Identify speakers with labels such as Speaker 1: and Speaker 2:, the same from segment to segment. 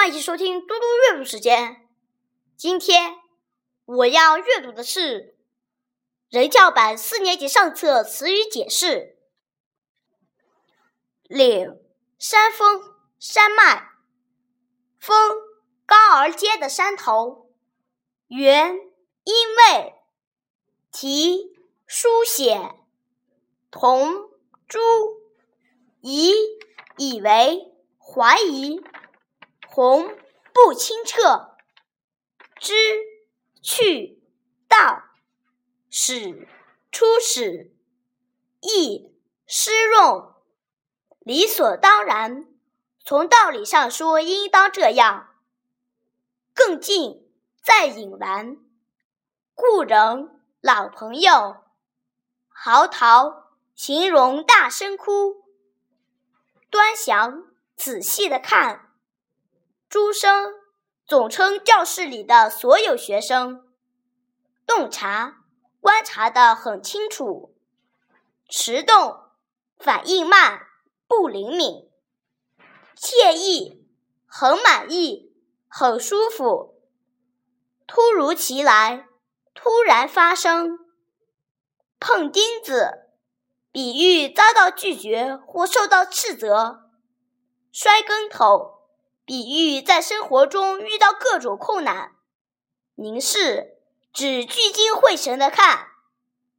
Speaker 1: 欢迎收听嘟嘟阅读时间。今天我要阅读的是人教版四年级上册词语解释。岭，山峰、山脉；峰，高而尖的山头；原，因为；题，书写；同，诸；疑，以为，怀疑。红不清澈，知去道始初始，意失用，理所当然。从道理上说，应当这样。更近再隐然，故人老朋友，嚎啕形容大声哭，端详仔细的看。诸生总称教室里的所有学生。洞察，观察的很清楚。迟钝，反应慢，不灵敏。惬意，很满意，很舒服。突如其来，突然发生。碰钉子，比喻遭到拒绝或受到斥责。摔跟头。比喻在生活中遇到各种困难，凝视指聚精会神的看，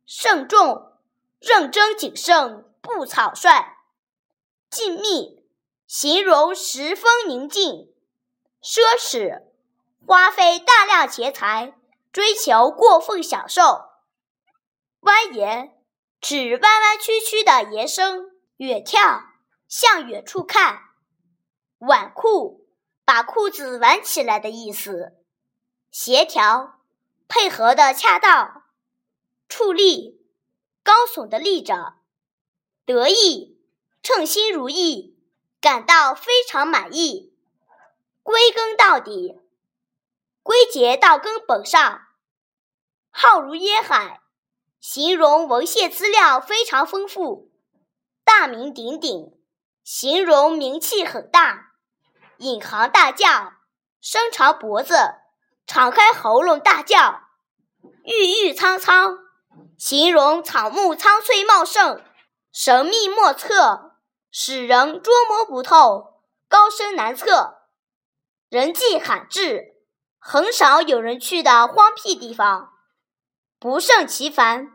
Speaker 1: 慎重认真谨慎不草率，静谧形容十分宁静，奢侈花费大量钱财追求过分享受，蜿蜒指弯弯曲曲的延伸，远眺向远处看，纨绔。把裤子挽起来的意思，协调配合的恰当，矗立高耸的立着，得意称心如意，感到非常满意。归根到底，归结到根本上，浩如烟海，形容文献资料非常丰富，大名鼎鼎，形容名气很大。引吭大叫，伸长脖子，敞开喉咙大叫，郁郁苍苍，形容草木苍翠茂盛，神秘莫测，使人捉摸不透，高深难测，人迹罕至，很少有人去的荒僻地方，不胜其烦，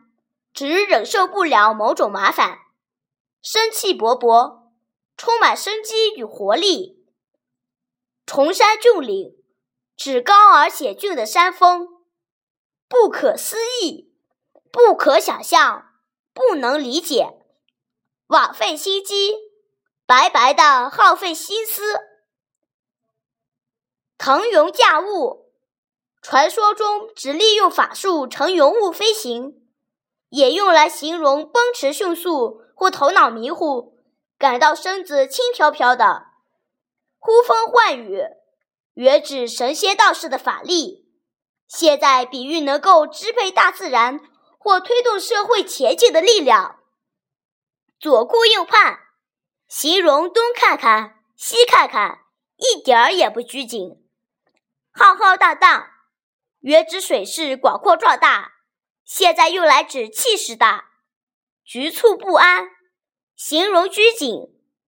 Speaker 1: 只忍受不了某种麻烦，生气勃勃，充满生机与活力。崇山峻岭，指高而险峻的山峰，不可思议，不可想象，不能理解，枉费心机，白白的耗费心思。腾云驾雾，传说中只利用法术乘云雾飞行，也用来形容奔驰迅速或头脑迷糊，感到身子轻飘飘的。呼风唤雨，原指神仙道士的法力，现在比喻能够支配大自然或推动社会前进的力量。左顾右盼，形容东看看西看看，一点儿也不拘谨。浩浩荡荡，原指水势广阔壮大，现在用来指气势大。局促不安，形容拘谨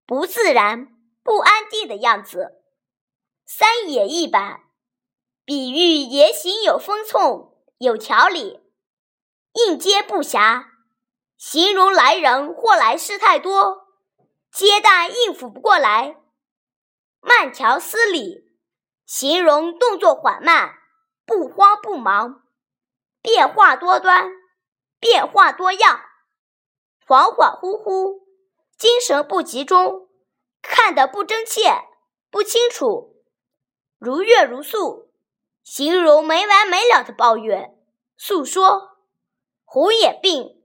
Speaker 1: 不自然。不安定的样子，三言一板，比喻言行有分寸、有条理；应接不暇，形容来人或来事太多，接待应付不过来；慢条斯理，形容动作缓慢、不慌不忙；变化多端，变化多样；恍恍惚惚，精神不集中。看得不真切、不清楚，如怨如诉，形容没完没了的抱怨、诉说；红眼病，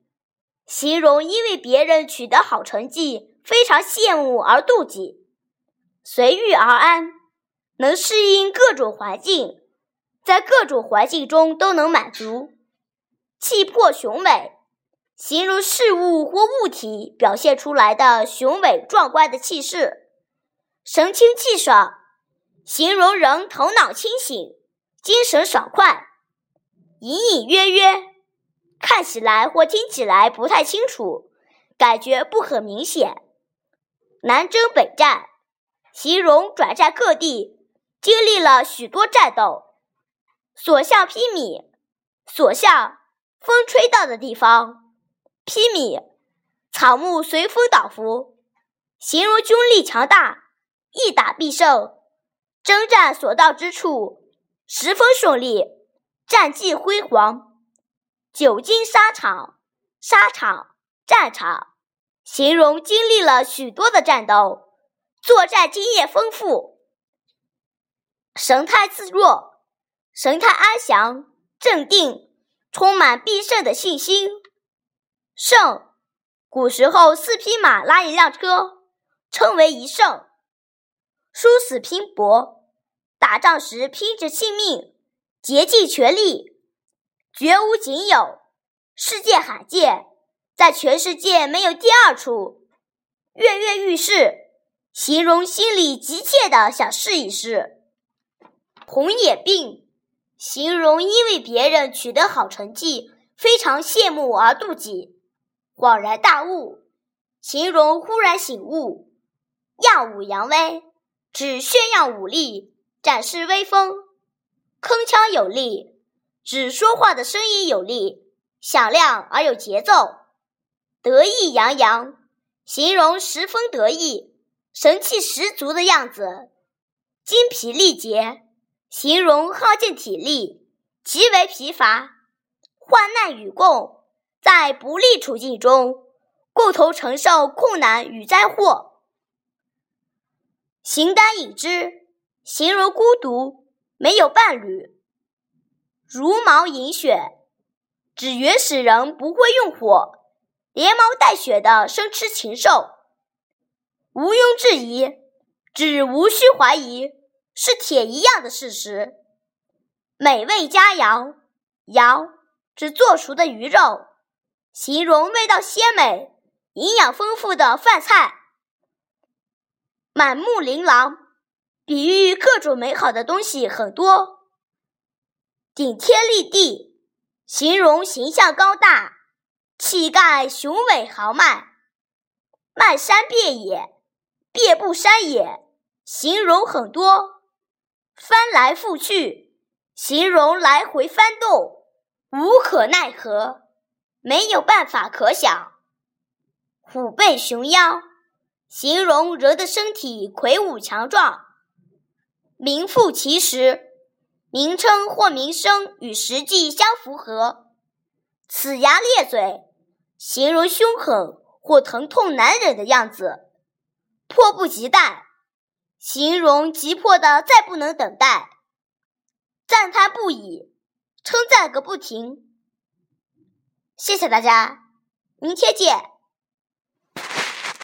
Speaker 1: 形容因为别人取得好成绩，非常羡慕而妒忌；随遇而安，能适应各种环境，在各种环境中都能满足；气魄雄伟。形容事物或物体表现出来的雄伟壮观的气势，神清气爽，形容人头脑清醒，精神爽快。隐隐约约，看起来或听起来不太清楚，感觉不很明显。南征北战，形容转战各地，经历了许多战斗，所向披靡。所向风吹到的地方，披靡，草木随风倒伏，形容军力强大，一打必胜。征战所到之处，十分顺利，战绩辉煌。久经沙场，沙场，战场，形容经历了许多的战斗，作战经验丰富，神态自若，神态安详。镇定，充满必胜的信心。胜，古时候四匹马拉一辆车，称为一胜。殊死拼搏，打仗时拼着性命，竭尽全力，绝无仅有，世界罕见，在全世界没有第二处。跃跃欲试，形容心里急切的想试一试。红眼病。形容因为别人取得好成绩，非常羡慕而妒忌。恍然大悟，形容忽然醒悟。耀武扬威，指炫耀武力，展示威风。铿锵有力，指说话的声音有力，响亮而有节奏。得意洋洋，形容十分得意，神气十足的样子。精疲力竭。形容耗尽体力，极为疲乏，患难与共，在不利处境中共同承受困难与灾祸。形单影只，形容孤独，没有伴侣。如毛饮血，指原始人不会用火，连毛带血的生吃禽兽。毋庸置疑，指无需怀疑。是铁一样的事实。美味佳肴，肴指做熟的鱼肉，形容味道鲜美、营养丰富的饭菜。满目琳琅，比喻各种美好的东西很多。顶天立地，形容形象高大、气概雄伟豪迈。漫山遍野，遍布山野，形容很多。翻来覆去，形容来回翻动，无可奈何，没有办法可想。虎背熊腰，形容人的身体魁梧强壮。名副其实，名称或名声与实际相符合。呲牙咧嘴，形容凶狠或疼痛难忍的样子。迫不及待。形容急迫的再不能等待，赞叹不已，称赞个不停。谢谢大家，明天见。